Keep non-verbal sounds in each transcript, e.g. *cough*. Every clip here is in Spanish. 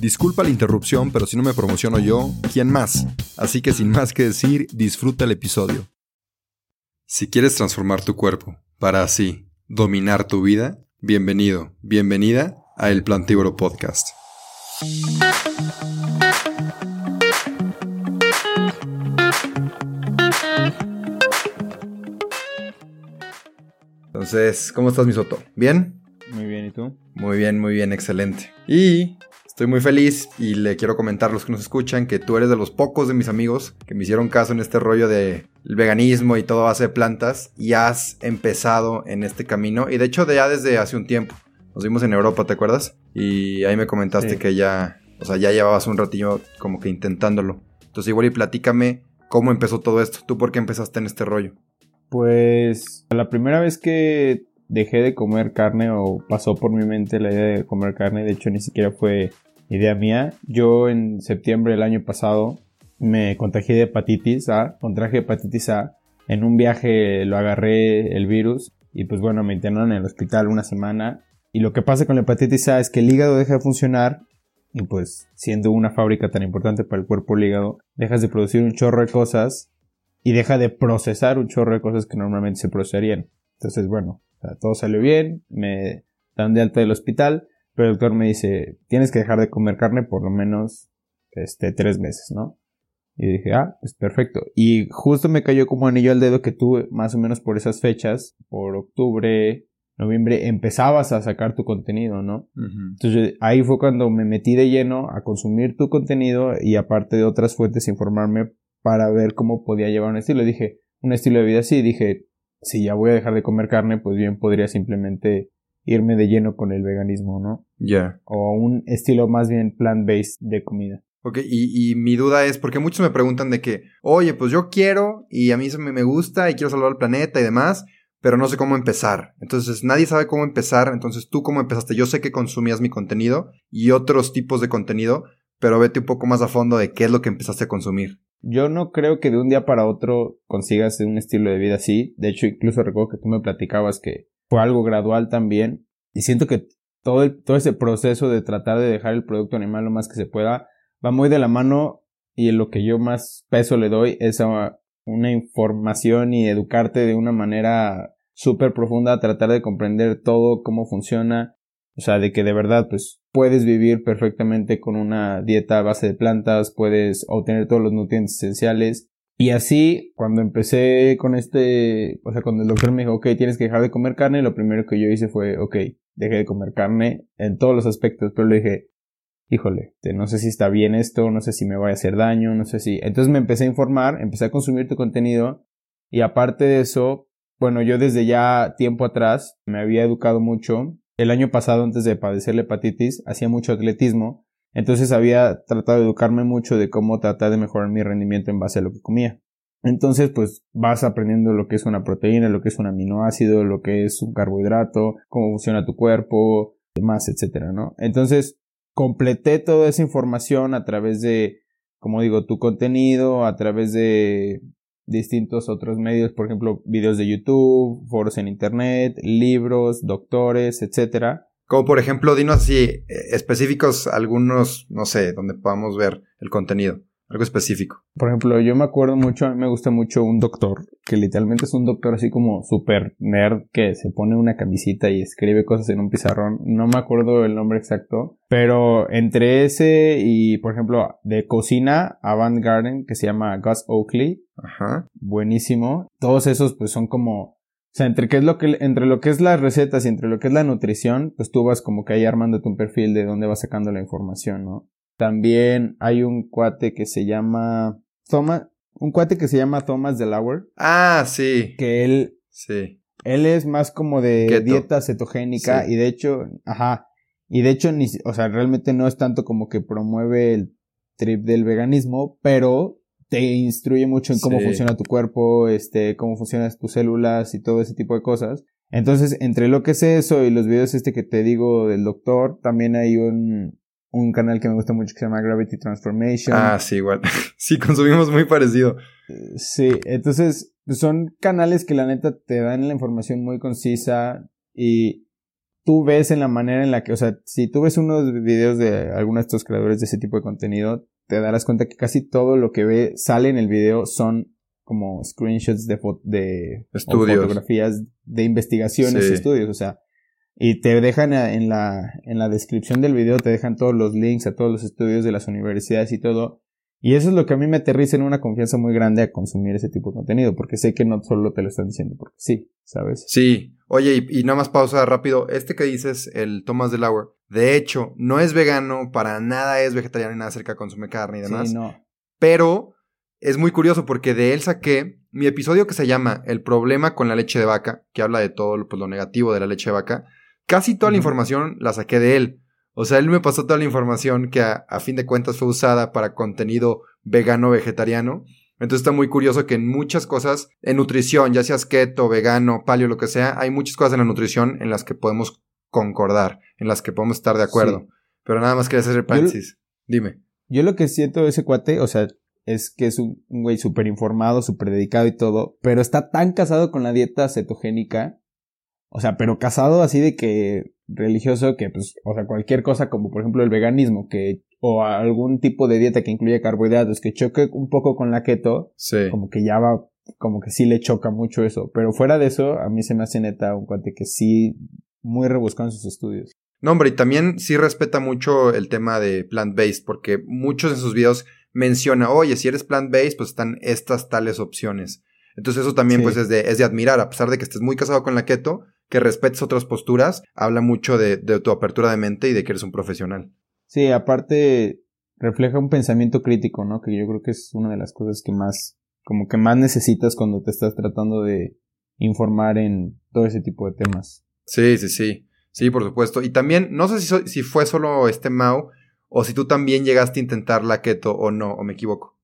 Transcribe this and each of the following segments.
Disculpa la interrupción, pero si no me promociono yo, ¿quién más? Así que sin más que decir, disfruta el episodio. Si quieres transformar tu cuerpo para así dominar tu vida, bienvenido, bienvenida a El Plantívoro Podcast. Entonces, ¿cómo estás, Misoto? ¿Bien? Muy bien, ¿y tú? Muy bien, muy bien, excelente. Y estoy muy feliz y le quiero comentar a los que nos escuchan que tú eres de los pocos de mis amigos que me hicieron caso en este rollo de veganismo y todo base de plantas y has empezado en este camino y de hecho ya desde hace un tiempo. Nos vimos en Europa, ¿te acuerdas? Y ahí me comentaste Sí. que ya, o sea, ya llevabas un ratillo como que intentándolo. Entonces igual y platícame cómo empezó todo esto. ¿Tú por qué empezaste en este rollo? Pues la primera vez que dejé de comer carne o pasó por mi mente la idea de comer carne, de hecho ni siquiera fue idea mía. Yo en septiembre del año pasado me contagié de hepatitis A, contraje hepatitis A. En un viaje lo agarré el virus y pues bueno, me internaron en el hospital una semana. Y lo que pasa con la hepatitis A es que el hígado deja de funcionar y pues siendo una fábrica tan importante para el cuerpo el hígado, dejas de producir un chorro de cosas y deja de procesar un chorro de cosas que normalmente se procesarían. Entonces, bueno, todo salió bien, me dan de alta del hospital, pero el doctor me dice, tienes que dejar de comer carne por lo menos este, tres meses, ¿no? Y dije, ah, pues perfecto. Y justo me cayó como anillo al dedo que tú, más o menos por esas fechas, por octubre, noviembre, empezabas a sacar tu contenido, ¿no? Entonces ahí fue cuando me metí de lleno a consumir tu contenido y aparte de otras fuentes informarme para ver cómo podía llevar un estilo. Dije, un estilo de vida así, dije, si ya voy a dejar de comer carne, pues bien podría simplemente irme de lleno con el veganismo, ¿no? Ya. O un estilo más bien plant-based de comida. Ok, y, y mi duda es, porque muchos me preguntan de que, oye, pues yo quiero y a mí eso me, me gusta y quiero salvar al planeta y demás, pero no sé cómo empezar. Entonces, nadie sabe cómo empezar, entonces tú cómo empezaste. Yo sé que consumías mi contenido y otros tipos de contenido, pero vete un poco más a fondo de qué es lo que empezaste a consumir. Yo no creo que de un día para otro consigas un estilo de vida así. De hecho, incluso recuerdo que tú me platicabas que fue algo gradual también. Y siento que todo, todo ese proceso de tratar de dejar el producto animal lo más que se pueda va muy de la mano y lo que yo más peso le doy es a una información y educarte de una manera súper profunda, tratar de comprender todo, cómo funciona, o sea, de que de verdad pues puedes vivir perfectamente con una dieta a base de plantas, puedes obtener todos los nutrientes esenciales. Y así, cuando empecé con este, o sea, cuando el doctor me dijo, ok, tienes que dejar de comer carne, lo primero que yo hice fue, ok, dejé de comer carne en todos los aspectos, pero le dije, híjole, este, no sé si está bien esto, no sé si me va a hacer daño, no sé si. Entonces me empecé a informar, empecé a consumir tu contenido y aparte de eso, bueno, yo desde ya tiempo atrás me había educado mucho. El año pasado, antes de padecer la hepatitis, hacía mucho atletismo, entonces había tratado de educarme mucho de cómo tratar de mejorar mi rendimiento en base a lo que comía. Entonces, pues vas aprendiendo lo que es una proteína, lo que es un aminoácido, lo que es un carbohidrato, cómo funciona tu cuerpo, demás, etcétera, ¿no? Entonces, completé toda esa información a través de, como digo, tu contenido, a través de distintos otros medios, por ejemplo, videos de YouTube, foros en internet, libros, doctores, etcétera. Como por ejemplo, dinos así, eh, específicos algunos, no sé, donde podamos ver el contenido. Algo específico. Por ejemplo, yo me acuerdo mucho, a mí me gusta mucho un doctor, que literalmente es un doctor así como super nerd, que se pone una camisita y escribe cosas en un pizarrón. No me acuerdo el nombre exacto, pero entre ese y, por ejemplo, de cocina, Avant Garden, que se llama Gus Oakley, Ajá. buenísimo. Todos esos pues son como O sea, entre qué es lo que, entre lo que es las recetas y entre lo que es la nutrición, pues tú vas como que ahí armándote un perfil de dónde vas sacando la información, ¿no? También hay un cuate que se llama Thomas, un cuate que se llama Thomas Delaware. Ah, sí. Que él, sí. Él es más como de dieta cetogénica y de hecho, ajá, y de hecho, ni, o sea, realmente no es tanto como que promueve el trip del veganismo, pero te instruye mucho en cómo funciona tu cuerpo, este, cómo funcionan tus células y todo ese tipo de cosas. Entonces, entre lo que es eso y los videos este que te digo del doctor, también hay un, un canal que me gusta mucho que se llama Gravity Transformation. Ah, sí, igual. *laughs* sí, consumimos muy parecido. Sí, entonces son canales que la neta te dan la información muy concisa y tú ves en la manera en la que, o sea, si tú ves unos videos de algunos de estos creadores de ese tipo de contenido, te darás cuenta que casi todo lo que ve sale en el video son como screenshots de, de fotografías de investigaciones, estudios, o sea, y te dejan en la, en la descripción del video, te dejan todos los links a todos los estudios de las universidades y todo. Y eso es lo que a mí me aterriza en una confianza muy grande a consumir ese tipo de contenido, porque sé que no solo te lo están diciendo porque sí, ¿sabes? Sí. Oye, y, nada más pausa rápido. Este que dices, el Thomas Delaware, de hecho, no es vegano, para nada es vegetariano y nada cerca consume carne y demás. Sí, no. Pero es muy curioso porque de él saqué mi episodio que se llama El problema con la leche de vaca, que habla de todo pues, lo negativo de la leche de vaca. Casi toda la información la saqué de él. O sea, él me pasó toda la información que a, fin de cuentas fue usada para contenido vegano vegetariano. Entonces está muy curioso que en muchas cosas, en nutrición, ya seas keto, vegano, paleo, lo que sea, hay muchas cosas en la nutrición en las que podemos concordar, en las que podemos estar de acuerdo. Pero nada más quería hacer paréntesis. Dime. Yo lo que siento de ese cuate, o sea, es que es un, güey súper informado, súper dedicado y todo, pero está tan casado con la dieta cetogénica, o sea, pero casado así de que religioso que, pues, o sea, cualquier cosa como por ejemplo el veganismo, que, o algún tipo de dieta que incluye carbohidratos, que choque un poco con la keto, como que ya va, como que sí le choca mucho eso. Pero fuera de eso, a mí se me hace neta un cuate que sí, muy rebuscado en sus estudios. No, hombre, y también sí respeta mucho el tema de plant-based, porque muchos de sus videos menciona, oye, si eres plant-based, pues están estas tales opciones. Entonces eso también pues es de, es de admirar, a pesar de que estés muy casado con la keto, que respetes otras posturas, habla mucho de, tu apertura de mente y de que eres un profesional. Sí, aparte refleja un pensamiento crítico, ¿no? Que yo creo que es una de las cosas que más, como que más necesitas cuando te estás tratando de informar en todo ese tipo de temas. Sí, sí, sí. Sí, por supuesto. Y también, no sé si, si fue solo este Mao o si tú también llegaste a intentar la keto o no, o me equivoco.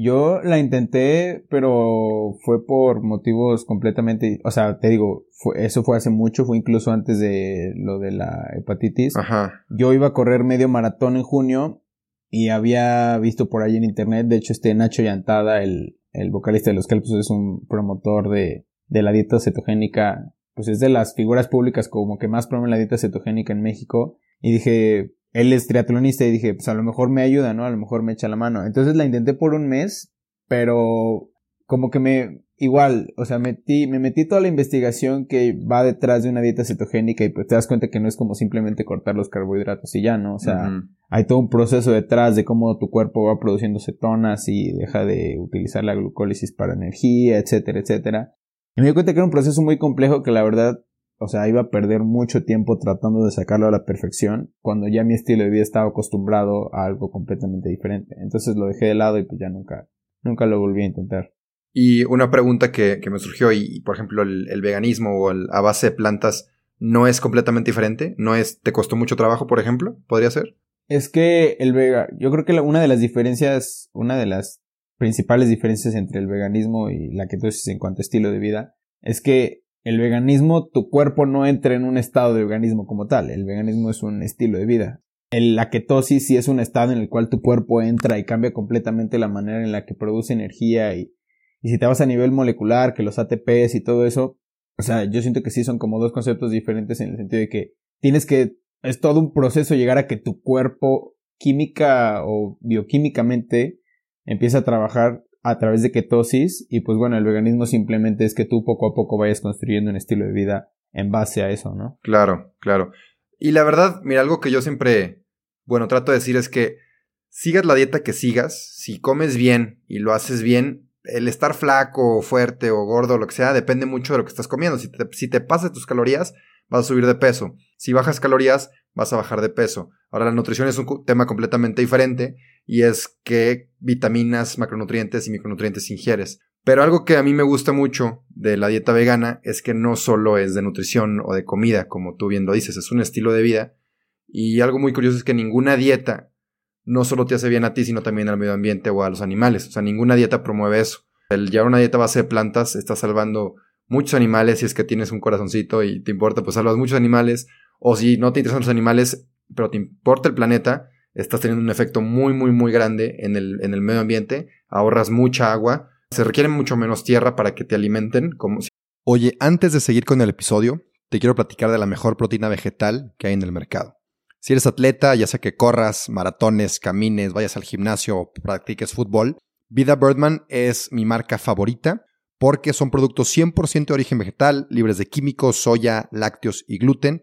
Yo la intenté, pero fue por motivos completamente, o sea, te digo, fue, eso fue hace mucho, fue incluso antes de lo de la hepatitis. Ajá. Yo iba a correr medio maratón en junio y había visto por ahí en internet, de hecho este Nacho Yantada, el, el vocalista de los Kelpos, es un promotor de, de la dieta cetogénica, pues es de las figuras públicas como que más promueven la dieta cetogénica en México. Y dije, él es triatlonista y dije, pues a lo mejor me ayuda, ¿no? A lo mejor me echa la mano. Entonces la intenté por un mes, pero como que me, igual, o sea, metí, me metí toda la investigación que va detrás de una dieta cetogénica y pues te das cuenta que no es como simplemente cortar los carbohidratos y ya, ¿no? O sea, hay todo un proceso detrás de cómo tu cuerpo va produciendo cetonas y deja de utilizar la glucólisis para energía, etcétera, etcétera. Y me di cuenta que era un proceso muy complejo que la verdad o sea, iba a perder mucho tiempo tratando de sacarlo a la perfección cuando ya mi estilo de vida estaba acostumbrado a algo completamente diferente. Entonces lo dejé de lado y pues ya nunca, nunca lo volví a intentar. Y una pregunta que, me surgió, y por ejemplo el, veganismo o el, a base de plantas no es completamente diferente, no es, ¿te costó mucho trabajo, por ejemplo? ¿Podría ser? Es que el vega, yo creo que una de las diferencias, una de las principales diferencias entre el veganismo y la ketosis en cuanto a estilo de vida, es que el veganismo, tu cuerpo no entra en un estado de veganismo como tal. El veganismo es un estilo de vida. El, la ketosis sí es un estado en el cual tu cuerpo entra y cambia completamente la manera en la que produce energía y, y si te vas a nivel molecular, que los ATPs y todo eso, o sea, yo siento que sí son como dos conceptos diferentes en el sentido de que tienes que, es todo un proceso llegar a que tu cuerpo química o bioquímicamente empiece a trabajar a través de ketosis y pues bueno, el veganismo simplemente es que tú poco a poco vayas construyendo un estilo de vida en base a eso, ¿no? Claro, claro. Y la verdad, mira, algo que yo siempre, bueno, trato de decir es que sigas la dieta que sigas, si comes bien y lo haces bien, el estar flaco, fuerte o gordo, lo que sea, depende mucho de lo que estás comiendo. Si te, si te pasas tus calorías, vas a subir de peso. Si bajas calorías, vas a bajar de peso. Ahora, la nutrición es un tema completamente diferente y es qué vitaminas, macronutrientes y micronutrientes ingieres. Pero algo que a mí me gusta mucho de la dieta vegana es que no solo es de nutrición o de comida, como tú bien dices, es un estilo de vida. Y algo muy curioso es que ninguna dieta no solo te hace bien a ti, sino también al medio ambiente o a los animales. O sea, ninguna dieta promueve eso. El llevar una dieta base de plantas está salvando muchos animales si es que tienes un corazoncito y te importa, pues salvas muchos animales. O si no te interesan los animales, pero te importa el planeta, estás teniendo un efecto muy, muy, muy grande en el, en el medio ambiente. Ahorras mucha agua. Se requiere mucho menos tierra para que te alimenten. Como Oye, antes de seguir con el episodio, te quiero platicar de la mejor proteína vegetal que hay en el mercado. Si eres atleta, ya sea que corras, maratones, camines, vayas al gimnasio o practiques fútbol, Vida Birdman es mi marca favorita porque son productos 100% de origen vegetal, libres de químicos, soya, lácteos y gluten,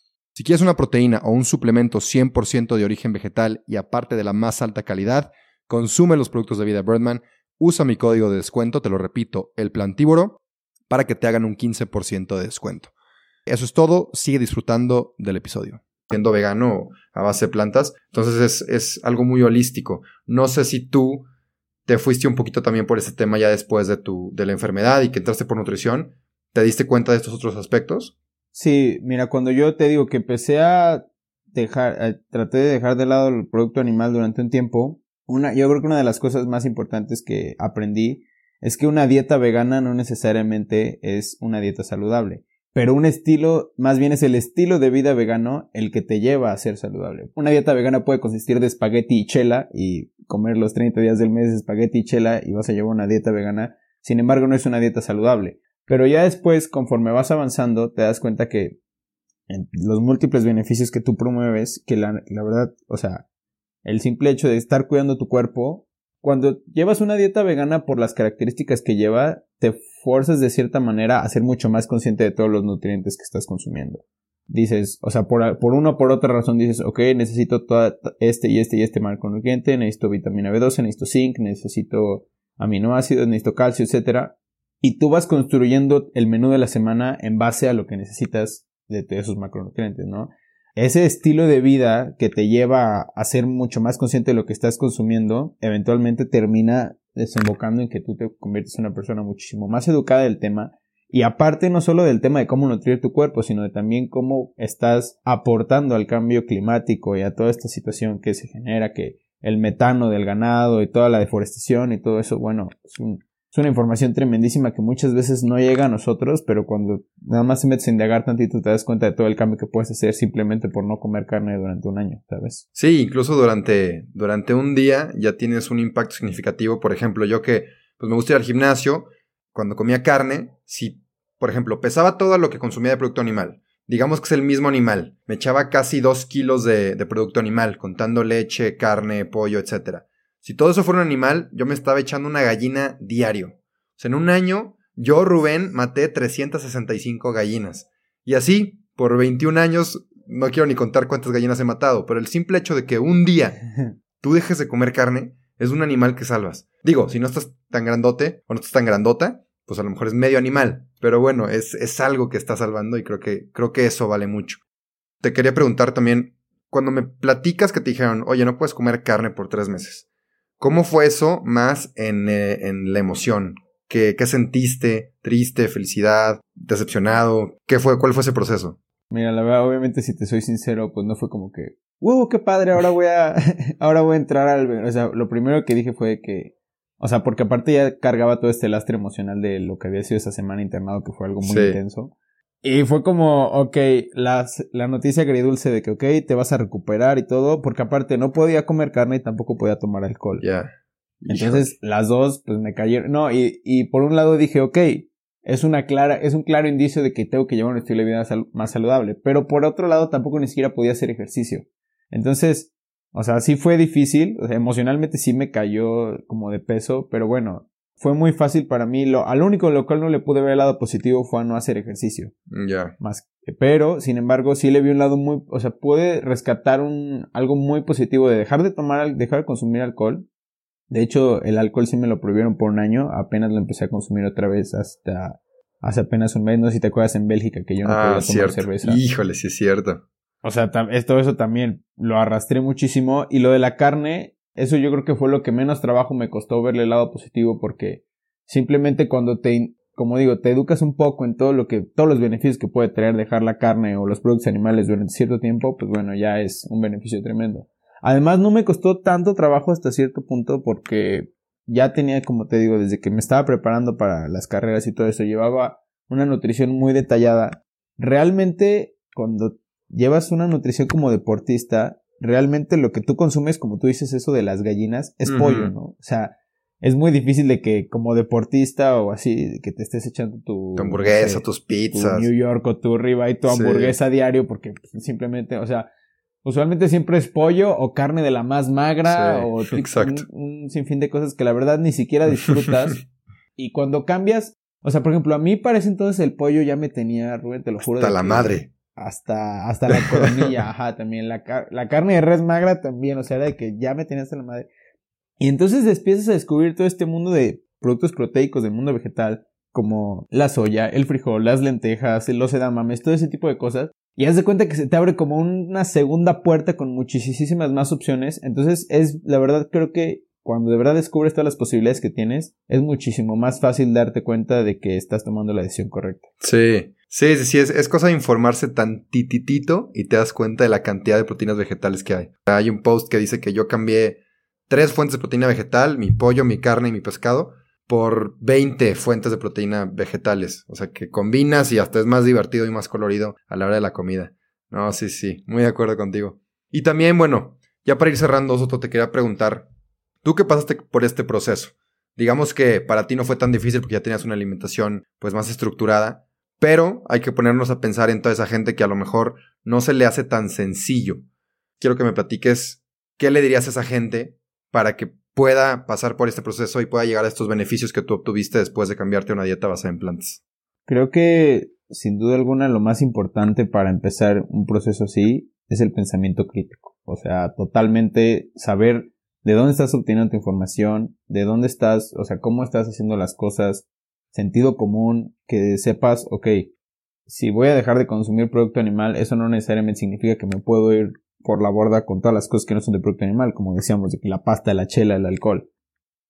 Si quieres una proteína o un suplemento 100% de origen vegetal y aparte de la más alta calidad, consume los productos de Vida Birdman, usa mi código de descuento, te lo repito, El Plantívoro, para que te hagan un 15% de descuento. Eso es todo, sigue disfrutando del episodio. Siendo vegano a base de plantas, entonces es, es algo muy holístico. No sé si tú te fuiste un poquito también por ese tema ya después de tu, de la enfermedad y que entraste por nutrición. ¿Te diste cuenta de estos otros aspectos? Sí, mira, cuando yo te digo que empecé a dejar, traté de dejar de lado el producto animal durante un tiempo, una, yo creo que una de las cosas más importantes que aprendí es que una dieta vegana no necesariamente es una dieta saludable pero un estilo, más bien es el estilo de vida vegano el que te lleva a ser saludable. Una dieta vegana puede consistir de espagueti y chela y comer los 30 días del mes espagueti y chela y vas a llevar una dieta vegana. Sin embargo, no es una dieta saludable. Pero ya después, conforme vas avanzando, te das cuenta que los múltiples beneficios que tú promueves, que la, verdad, o sea, el simple hecho de estar cuidando tu cuerpo cuando llevas una dieta vegana por las características que lleva, te fuerzas de cierta manera a ser mucho más consciente de todos los nutrientes que estás consumiendo. Dices, o sea, por, por una o por otra razón dices, ok, necesito todo este y este y este macronutriente, necesito vitamina B12, necesito zinc, necesito aminoácidos, necesito calcio, etc. Y tú vas construyendo el menú de la semana en base a lo que necesitas de esos macronutrientes, ¿no? ese estilo de vida que te lleva a ser mucho más consciente de lo que estás consumiendo, eventualmente termina desembocando en que tú te conviertes en una persona muchísimo más educada del tema y aparte no solo del tema de cómo nutrir tu cuerpo, sino de también cómo estás aportando al cambio climático y a toda esta situación que se genera, que el metano del ganado y toda la deforestación y todo eso, bueno, es un, es una información tremendísima que muchas veces no llega a nosotros, pero cuando nada más te metes a indagar tantito te das cuenta de todo el cambio que puedes hacer simplemente por no comer carne durante un año, ¿sabes? Sí, incluso durante, durante un día ya tienes un impacto significativo. Por ejemplo, yo que pues me gusta ir al gimnasio, cuando comía carne, si, por ejemplo, pesaba todo lo que consumía de producto animal, digamos que es el mismo animal, me echaba casi dos kilos de, de producto animal, contando leche, carne, pollo, etcétera si todo eso fuera un animal, yo me estaba echando una gallina diario. O sea, en un año, yo, Rubén, maté 365 gallinas. Y así, por 21 años, no quiero ni contar cuántas gallinas he matado, pero el simple hecho de que un día *laughs* tú dejes de comer carne es un animal que salvas. Digo, si no estás tan grandote o no estás tan grandota, pues a lo mejor es medio animal. Pero bueno, es, es algo que está salvando y creo que, creo que eso vale mucho. Te quería preguntar también, cuando me platicas que te dijeron, oye, no puedes comer carne por tres meses, ¿Cómo fue eso más en, eh, en la emoción? ¿Qué, ¿Qué, sentiste? ¿Triste? ¿Felicidad? ¿Decepcionado? ¿Qué fue? ¿Cuál fue ese proceso? Mira, la verdad, obviamente, si te soy sincero, pues no fue como que, ¡wow, qué padre! Ahora voy a, *laughs* ahora voy a entrar al, o sea, lo primero que dije fue que, o sea, porque aparte ya cargaba todo este lastre emocional de lo que había sido esa semana internado, que fue algo muy intenso. Y fue como, ok, las, la noticia agridulce de que, ok, te vas a recuperar y todo, porque aparte no podía comer carne y tampoco podía tomar alcohol. Ya. Entonces, las dos, pues me cayeron. No, y, y por un lado dije, ok, es una clara, es un claro indicio de que tengo que llevar un estilo de vida más saludable. Pero por otro lado, tampoco ni siquiera podía hacer ejercicio. Entonces, o sea, sí fue difícil, o sea, emocionalmente sí me cayó como de peso, pero bueno, fue muy fácil para mí. Lo, al único lo cual no le pude ver el lado positivo fue a no hacer ejercicio. Ya. Más, pero, sin embargo, sí le vi un lado muy, o sea, pude rescatar un, algo muy positivo de dejar de tomar, dejar de consumir alcohol. De hecho, el alcohol sí me lo prohibieron por un año, apenas lo empecé a consumir otra vez hasta hace apenas un mes, no sé si te acuerdas en Bélgica que yo no ah, podía tomar cerveza. Híjole, sí es cierto. O sea, todo eso también lo arrastré muchísimo. Y lo de la carne, eso yo creo que fue lo que menos trabajo me costó verle el lado positivo porque simplemente cuando te, como digo, te educas un poco en todo lo que, todos los beneficios que puede traer dejar la carne o los productos animales durante cierto tiempo, pues bueno, ya es un beneficio tremendo. Además, no me costó tanto trabajo hasta cierto punto porque ya tenía, como te digo, desde que me estaba preparando para las carreras y todo eso, llevaba una nutrición muy detallada. Realmente, cuando llevas una nutrición como deportista, realmente lo que tú consumes, como tú dices eso de las gallinas, es pollo, ¿no? O sea, es muy difícil de que como deportista o así, que te estés echando tu... Tu hamburguesa, tus pizzas. Tu New York o tu y tu hamburguesa diario, porque simplemente, o sea, usualmente siempre es pollo o carne de la más magra o *laughs* exacto. Un, un, sinfín de cosas que la verdad ni siquiera disfrutas. *laughs* y cuando cambias, o sea, por ejemplo, a mí parece entonces el pollo ya me tenía, Rubén, te lo juro. Hasta la madre hasta, hasta la coronilla, *laughs* ajá, también. La, la carne de res magra también, o sea, de que ya me tenías hasta la madre. Y entonces empiezas a descubrir todo este mundo de productos proteicos del mundo vegetal, como la soya, el frijol, las lentejas, los edamames, todo ese tipo de cosas. Y haz de cuenta que se te abre como una segunda puerta con muchísimas más opciones. Entonces es, la verdad, creo que cuando de verdad descubres todas las posibilidades que tienes, es muchísimo más fácil darte cuenta de que estás tomando la decisión correcta. Sí, sí, sí, sí es, es cosa de informarse tan tititito y te das cuenta de la cantidad de proteínas vegetales que hay. Hay un post que dice que yo cambié tres fuentes de proteína vegetal, mi pollo, mi carne y mi pescado, por 20 fuentes de proteína vegetales. O sea que combinas y hasta es más divertido y más colorido a la hora de la comida. No, sí, sí, muy de acuerdo contigo. Y también, bueno, ya para ir cerrando, Soto, te quería preguntar, Tú que pasaste por este proceso, digamos que para ti no fue tan difícil porque ya tenías una alimentación pues más estructurada, pero hay que ponernos a pensar en toda esa gente que a lo mejor no se le hace tan sencillo. Quiero que me platiques qué le dirías a esa gente para que pueda pasar por este proceso y pueda llegar a estos beneficios que tú obtuviste después de cambiarte a una dieta basada en plantas. Creo que sin duda alguna lo más importante para empezar un proceso así es el pensamiento crítico. O sea, totalmente saber de dónde estás obteniendo tu información, de dónde estás, o sea, cómo estás haciendo las cosas, sentido común, que sepas, ok, si voy a dejar de consumir producto animal, eso no necesariamente significa que me puedo ir por la borda con todas las cosas que no son de producto animal, como decíamos, de la pasta, la chela, el alcohol.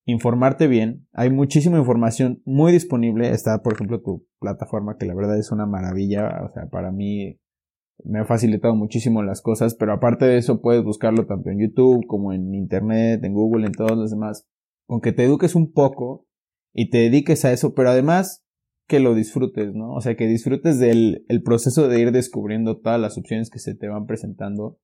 Informarte bien, hay muchísima información muy disponible, está por ejemplo tu plataforma que la verdad es una maravilla, o sea, para mí me ha facilitado muchísimo las cosas, pero aparte de eso puedes buscarlo tanto en YouTube como en Internet, en Google, en todos los demás. Aunque te eduques un poco y te dediques a eso, pero además que lo disfrutes, ¿no? O sea, que disfrutes del el proceso de ir descubriendo todas las opciones que se te van presentando.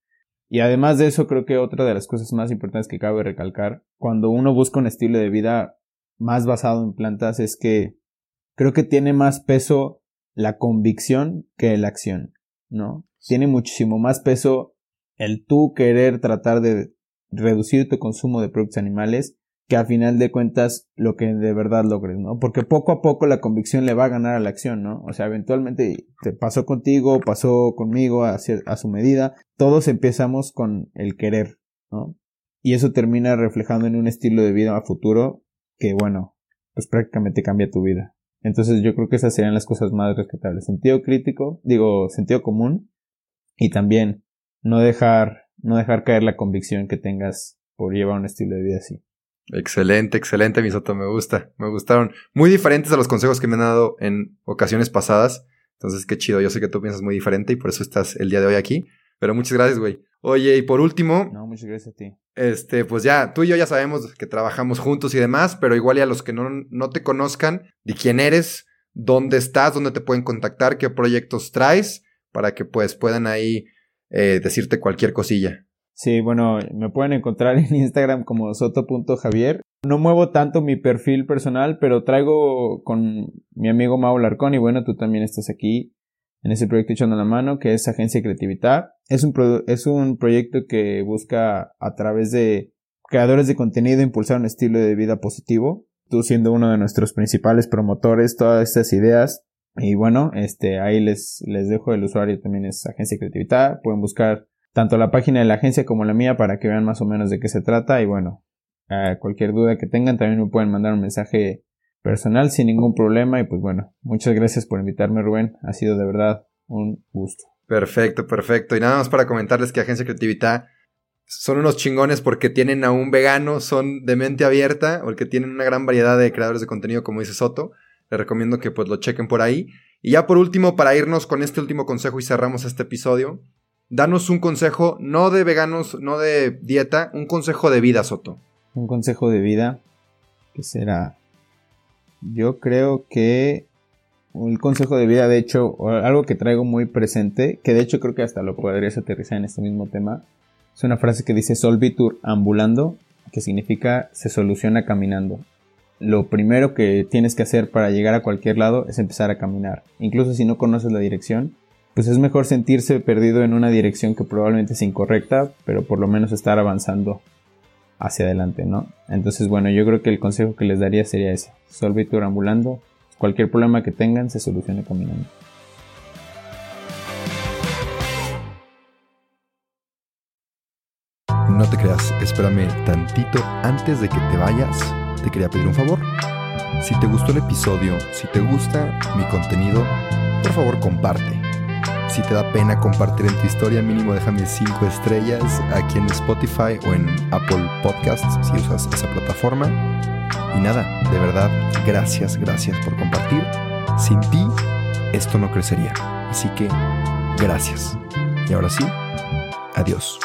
Y además de eso, creo que otra de las cosas más importantes que cabe recalcar, cuando uno busca un estilo de vida más basado en plantas, es que creo que tiene más peso la convicción que la acción, ¿no? tiene muchísimo más peso el tú querer tratar de reducir tu consumo de productos animales que a final de cuentas lo que de verdad logres, ¿no? Porque poco a poco la convicción le va a ganar a la acción, ¿no? O sea, eventualmente te pasó contigo, pasó conmigo a, a su medida, todos empezamos con el querer, ¿no? Y eso termina reflejando en un estilo de vida a futuro que, bueno, pues prácticamente cambia tu vida. Entonces yo creo que esas serían las cosas más rescatables. Sentido crítico, digo, sentido común y también no dejar, no dejar caer la convicción que tengas por llevar un estilo de vida así. Excelente, excelente, Misoto, me gusta, me gustaron. Muy diferentes a los consejos que me han dado en ocasiones pasadas. Entonces, qué chido, yo sé que tú piensas muy diferente y por eso estás el día de hoy aquí. Pero muchas gracias, güey. Oye, y por último. No, muchas gracias a ti. Este, pues ya, tú y yo ya sabemos que trabajamos juntos y demás, pero igual y a los que no, no te conozcan, de quién eres, dónde estás, dónde te pueden contactar, qué proyectos traes para que pues puedan ahí eh, decirte cualquier cosilla. Sí, bueno, me pueden encontrar *laughs* en Instagram como soto.javier. no muevo tanto mi perfil personal, pero traigo con mi amigo Mau Larcón y bueno, tú también estás aquí en ese proyecto echando la mano, que es Agencia Creatividad. Es un, es un proyecto que busca a través de creadores de contenido impulsar un estilo de vida positivo. Tú siendo uno de nuestros principales promotores, todas estas ideas. Y bueno, este, ahí les, les dejo el usuario también es Agencia Creatividad. Pueden buscar tanto la página de la agencia como la mía para que vean más o menos de qué se trata. Y bueno, cualquier duda que tengan también me pueden mandar un mensaje personal sin ningún problema. Y pues bueno, muchas gracias por invitarme Rubén. Ha sido de verdad un gusto. Perfecto, perfecto. Y nada más para comentarles que Agencia Creatividad son unos chingones porque tienen a un vegano, son de mente abierta, porque tienen una gran variedad de creadores de contenido, como dice Soto. Les recomiendo que pues lo chequen por ahí. Y ya por último, para irnos con este último consejo y cerramos este episodio, danos un consejo, no de veganos, no de dieta, un consejo de vida, Soto. Un consejo de vida, que será, yo creo que un consejo de vida, de hecho, algo que traigo muy presente, que de hecho creo que hasta lo podrías aterrizar en este mismo tema, es una frase que dice solvitur ambulando, que significa se soluciona caminando. Lo primero que tienes que hacer para llegar a cualquier lado es empezar a caminar. Incluso si no conoces la dirección, pues es mejor sentirse perdido en una dirección que probablemente es incorrecta, pero por lo menos estar avanzando hacia adelante, ¿no? Entonces, bueno, yo creo que el consejo que les daría sería ese. Solvitur ambulando. Cualquier problema que tengan se soluciona caminando. No te creas, espérame tantito antes de que te vayas. Te quería pedir un favor. Si te gustó el episodio, si te gusta mi contenido, por favor comparte. Si te da pena compartir en tu historia, mínimo déjame 5 estrellas aquí en Spotify o en Apple Podcasts si usas esa plataforma. Y nada, de verdad, gracias, gracias por compartir. Sin ti, esto no crecería. Así que, gracias. Y ahora sí, adiós.